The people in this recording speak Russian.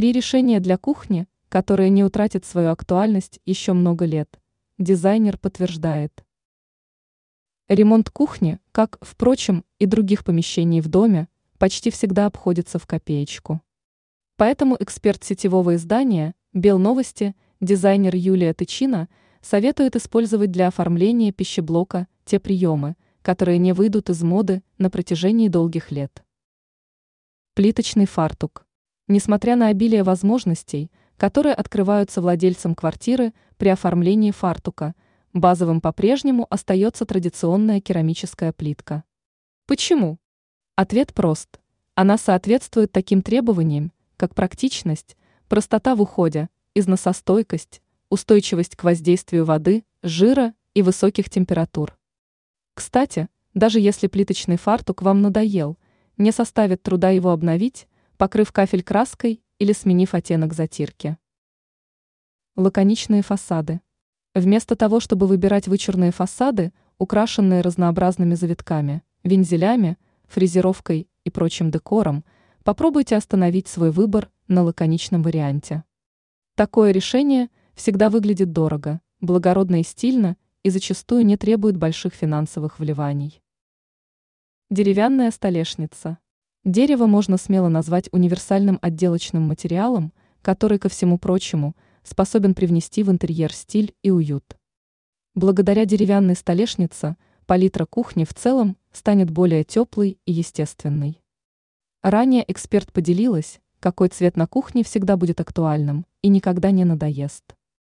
Три решения для кухни, которые не утратят свою актуальность еще много лет. Дизайнер подтверждает. Ремонт кухни, как, впрочем, и других помещений в доме, почти всегда обходится в копеечку. Поэтому эксперт сетевого издания «Белновости», дизайнер Юлия Тычина, советует использовать для оформления пищеблока те приемы, которые не выйдут из моды на протяжении долгих лет. Плиточный фартук. Несмотря на обилие возможностей, которые открываются владельцам квартиры при оформлении фартука, базовым по-прежнему остается традиционная керамическая плитка. Почему? Ответ прост. Она соответствует таким требованиям, как практичность, простота в уходе, износостойкость, устойчивость к воздействию воды, жира и высоких температур. Кстати, даже если плиточный фартук вам надоел, не составит труда его обновить, покрыв кафель краской или сменив оттенок затирки. Лаконичные фасады. Вместо того, чтобы выбирать вычурные фасады, украшенные разнообразными завитками, вензелями, фрезеровкой и прочим декором, попробуйте остановить свой выбор на лаконичном варианте. Такое решение всегда выглядит дорого, благородно и стильно и зачастую не требует больших финансовых вливаний. Деревянная столешница. Дерево можно смело назвать универсальным отделочным материалом, который, ко всему прочему, способен привнести в интерьер стиль и уют. Благодаря деревянной столешнице палитра кухни в целом станет более теплой и естественной. Ранее эксперт поделилась, какой цвет на кухне всегда будет актуальным и никогда не надоест.